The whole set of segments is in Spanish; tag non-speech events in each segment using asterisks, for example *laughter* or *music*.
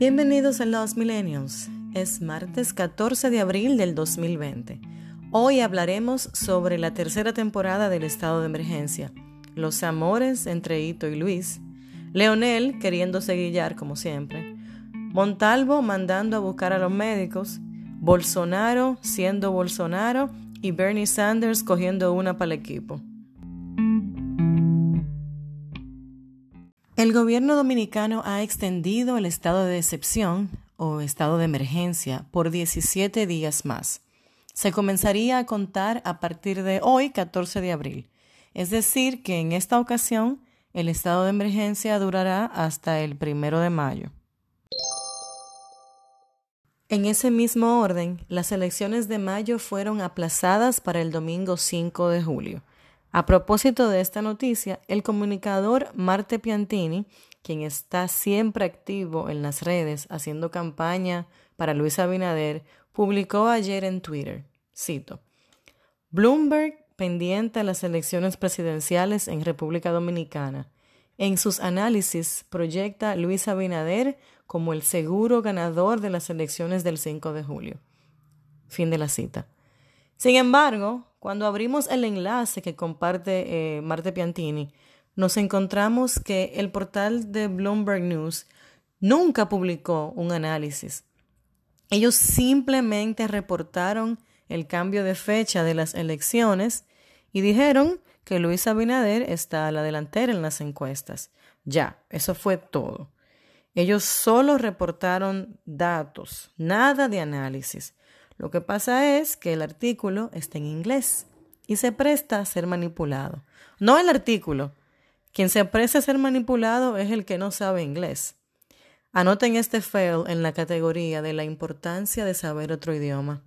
Bienvenidos a Los Millennials. Es martes 14 de abril del 2020. Hoy hablaremos sobre la tercera temporada del estado de emergencia, los amores entre Ito y Luis, Leonel queriéndose guillar como siempre, Montalvo mandando a buscar a los médicos, Bolsonaro siendo Bolsonaro y Bernie Sanders cogiendo una para el equipo. El gobierno dominicano ha extendido el estado de excepción o estado de emergencia por 17 días más. Se comenzaría a contar a partir de hoy, 14 de abril. Es decir, que en esta ocasión el estado de emergencia durará hasta el primero de mayo. En ese mismo orden, las elecciones de mayo fueron aplazadas para el domingo 5 de julio. A propósito de esta noticia, el comunicador Marte Piantini, quien está siempre activo en las redes haciendo campaña para Luis Abinader, publicó ayer en Twitter, cito, Bloomberg pendiente a las elecciones presidenciales en República Dominicana. En sus análisis proyecta Luis Abinader como el seguro ganador de las elecciones del 5 de julio. Fin de la cita. Sin embargo, cuando abrimos el enlace que comparte eh, Marte Piantini, nos encontramos que el portal de Bloomberg News nunca publicó un análisis. Ellos simplemente reportaron el cambio de fecha de las elecciones y dijeron que Luis Abinader está a la delantera en las encuestas. Ya, eso fue todo. Ellos solo reportaron datos, nada de análisis. Lo que pasa es que el artículo está en inglés y se presta a ser manipulado. No el artículo. Quien se presta a ser manipulado es el que no sabe inglés. Anoten este fail en la categoría de la importancia de saber otro idioma.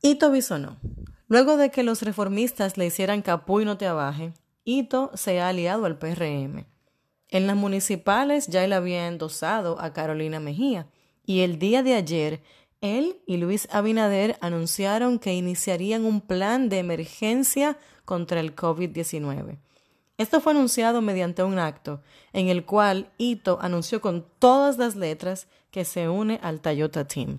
Ito Bisonó. Luego de que los reformistas le hicieran capú y no te abaje, Ito se ha aliado al PRM. En las municipales ya él había endosado a Carolina Mejía y el día de ayer él y Luis Abinader anunciaron que iniciarían un plan de emergencia contra el COVID-19. Esto fue anunciado mediante un acto en el cual Ito anunció con todas las letras que se une al Toyota Team.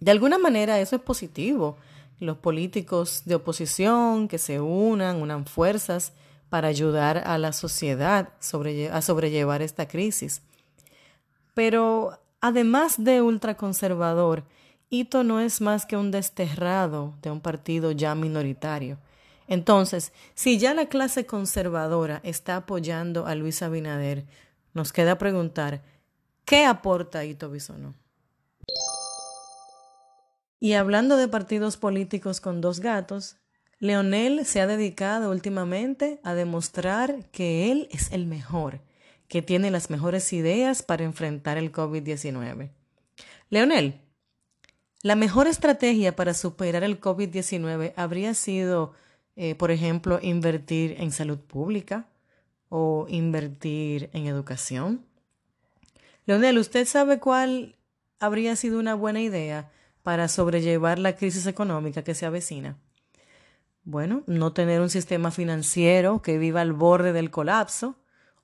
De alguna manera eso es positivo. Los políticos de oposición que se unan, unan fuerzas para ayudar a la sociedad a sobrellevar esta crisis. Pero además de ultraconservador, Ito no es más que un desterrado de un partido ya minoritario. Entonces, si ya la clase conservadora está apoyando a Luis Abinader, nos queda preguntar, ¿qué aporta Ito Bisonó? Y hablando de partidos políticos con dos gatos, Leonel se ha dedicado últimamente a demostrar que él es el mejor, que tiene las mejores ideas para enfrentar el COVID-19. Leonel, la mejor estrategia para superar el COVID-19 habría sido, eh, por ejemplo, invertir en salud pública o invertir en educación. Leonel, ¿usted sabe cuál habría sido una buena idea para sobrellevar la crisis económica que se avecina? Bueno, no tener un sistema financiero que viva al borde del colapso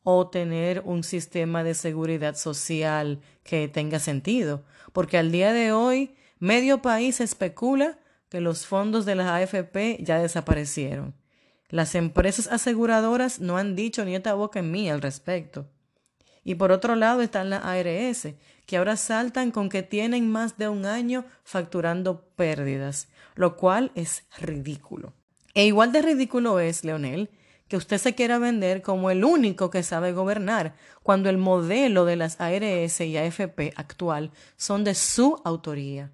o tener un sistema de seguridad social que tenga sentido, porque al día de hoy medio país especula que los fondos de las AFP ya desaparecieron. Las empresas aseguradoras no han dicho ni esta boca en mí al respecto. Y por otro lado están las ARS, que ahora saltan con que tienen más de un año facturando pérdidas, lo cual es ridículo. E igual de ridículo es, Leonel, que usted se quiera vender como el único que sabe gobernar, cuando el modelo de las ARS y AFP actual son de su autoría.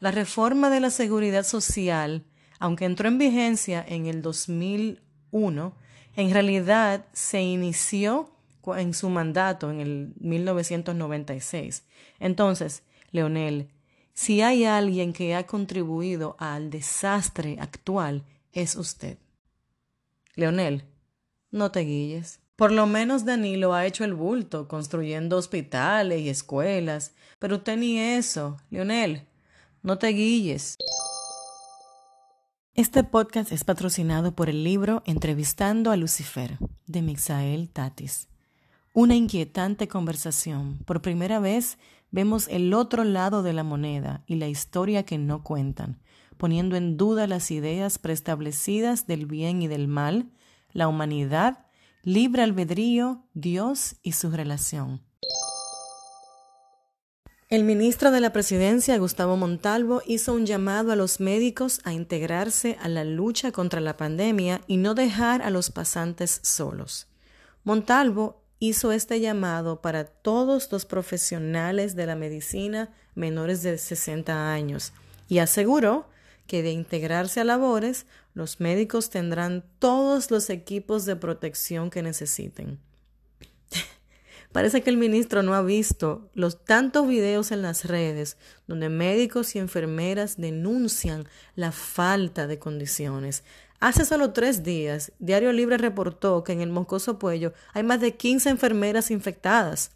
La reforma de la seguridad social, aunque entró en vigencia en el 2001, en realidad se inició en su mandato en el 1996. Entonces, Leonel, si hay alguien que ha contribuido al desastre actual, es usted. Leonel, no te guilles. Por lo menos Danilo ha hecho el bulto, construyendo hospitales y escuelas, pero usted ni eso. Leonel, no te guilles. Este podcast es patrocinado por el libro Entrevistando a Lucifer de Mixael Tatis. Una inquietante conversación. Por primera vez vemos el otro lado de la moneda y la historia que no cuentan, poniendo en duda las ideas preestablecidas del bien y del mal, la humanidad, libre albedrío, Dios y su relación. El ministro de la Presidencia, Gustavo Montalvo, hizo un llamado a los médicos a integrarse a la lucha contra la pandemia y no dejar a los pasantes solos. Montalvo hizo este llamado para todos los profesionales de la medicina menores de 60 años y aseguró que de integrarse a labores, los médicos tendrán todos los equipos de protección que necesiten. *laughs* Parece que el ministro no ha visto los tantos videos en las redes donde médicos y enfermeras denuncian la falta de condiciones. Hace solo tres días, Diario Libre reportó que en el Moscoso Puello hay más de 15 enfermeras infectadas.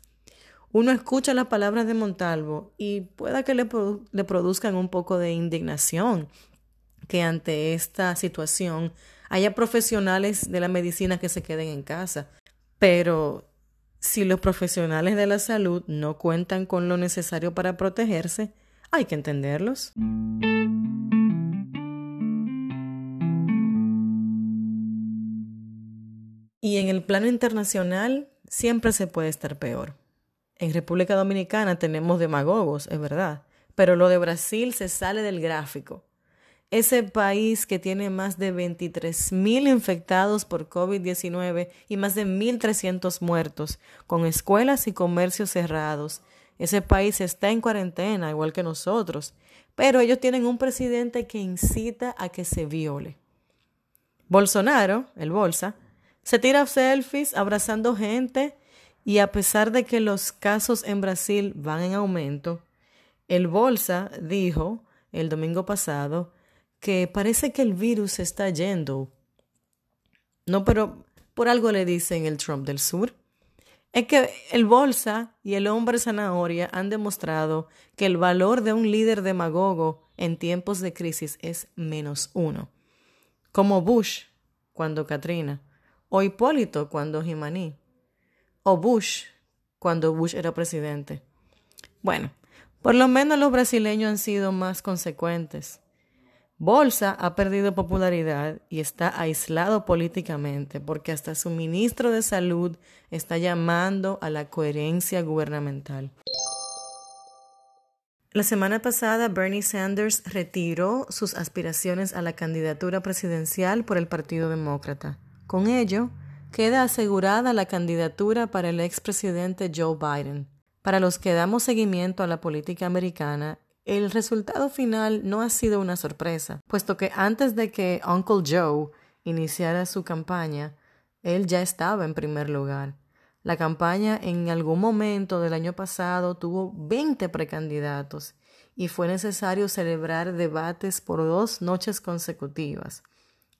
Uno escucha las palabras de Montalvo y pueda que le, le produzcan un poco de indignación que ante esta situación haya profesionales de la medicina que se queden en casa. Pero si los profesionales de la salud no cuentan con lo necesario para protegerse, hay que entenderlos. Y en el plano internacional siempre se puede estar peor. En República Dominicana tenemos demagogos, es verdad, pero lo de Brasil se sale del gráfico ese país que tiene más de 23 mil infectados por COVID-19 y más de 1.300 muertos, con escuelas y comercios cerrados. Ese país está en cuarentena, igual que nosotros, pero ellos tienen un presidente que incita a que se viole. Bolsonaro, el Bolsa, se tira selfies abrazando gente y a pesar de que los casos en Brasil van en aumento, el Bolsa dijo el domingo pasado que parece que el virus está yendo. No, pero por algo le dicen el Trump del Sur. Es que el Bolsa y el hombre zanahoria han demostrado que el valor de un líder demagogo en tiempos de crisis es menos uno. Como Bush cuando Katrina, o Hipólito cuando Jimaní, o Bush cuando Bush era presidente. Bueno, por lo menos los brasileños han sido más consecuentes. Bolsa ha perdido popularidad y está aislado políticamente porque hasta su ministro de Salud está llamando a la coherencia gubernamental. La semana pasada, Bernie Sanders retiró sus aspiraciones a la candidatura presidencial por el Partido Demócrata. Con ello, queda asegurada la candidatura para el expresidente Joe Biden. Para los que damos seguimiento a la política americana, el resultado final no ha sido una sorpresa, puesto que antes de que Uncle Joe iniciara su campaña, él ya estaba en primer lugar. La campaña en algún momento del año pasado tuvo 20 precandidatos y fue necesario celebrar debates por dos noches consecutivas.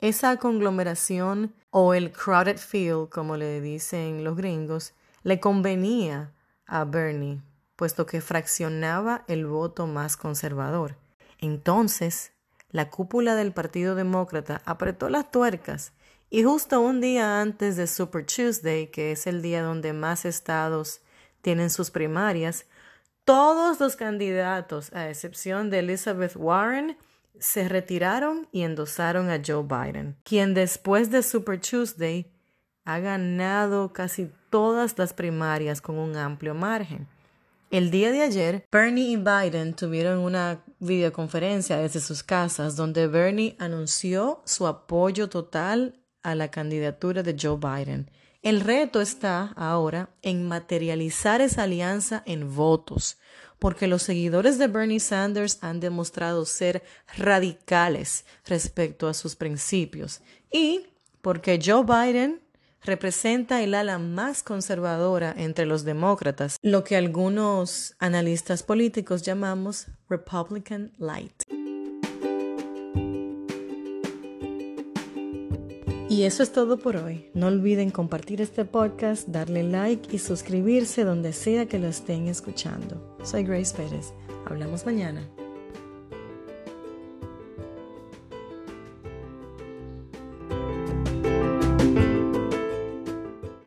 Esa conglomeración o el crowded field, como le dicen los gringos, le convenía a Bernie puesto que fraccionaba el voto más conservador. Entonces, la cúpula del Partido Demócrata apretó las tuercas y justo un día antes de Super Tuesday, que es el día donde más estados tienen sus primarias, todos los candidatos, a excepción de Elizabeth Warren, se retiraron y endosaron a Joe Biden, quien después de Super Tuesday ha ganado casi todas las primarias con un amplio margen. El día de ayer, Bernie y Biden tuvieron una videoconferencia desde sus casas donde Bernie anunció su apoyo total a la candidatura de Joe Biden. El reto está ahora en materializar esa alianza en votos, porque los seguidores de Bernie Sanders han demostrado ser radicales respecto a sus principios y porque Joe Biden representa el ala más conservadora entre los demócratas, lo que algunos analistas políticos llamamos Republican Light. Y eso es todo por hoy. No olviden compartir este podcast, darle like y suscribirse donde sea que lo estén escuchando. Soy Grace Pérez. Hablamos mañana.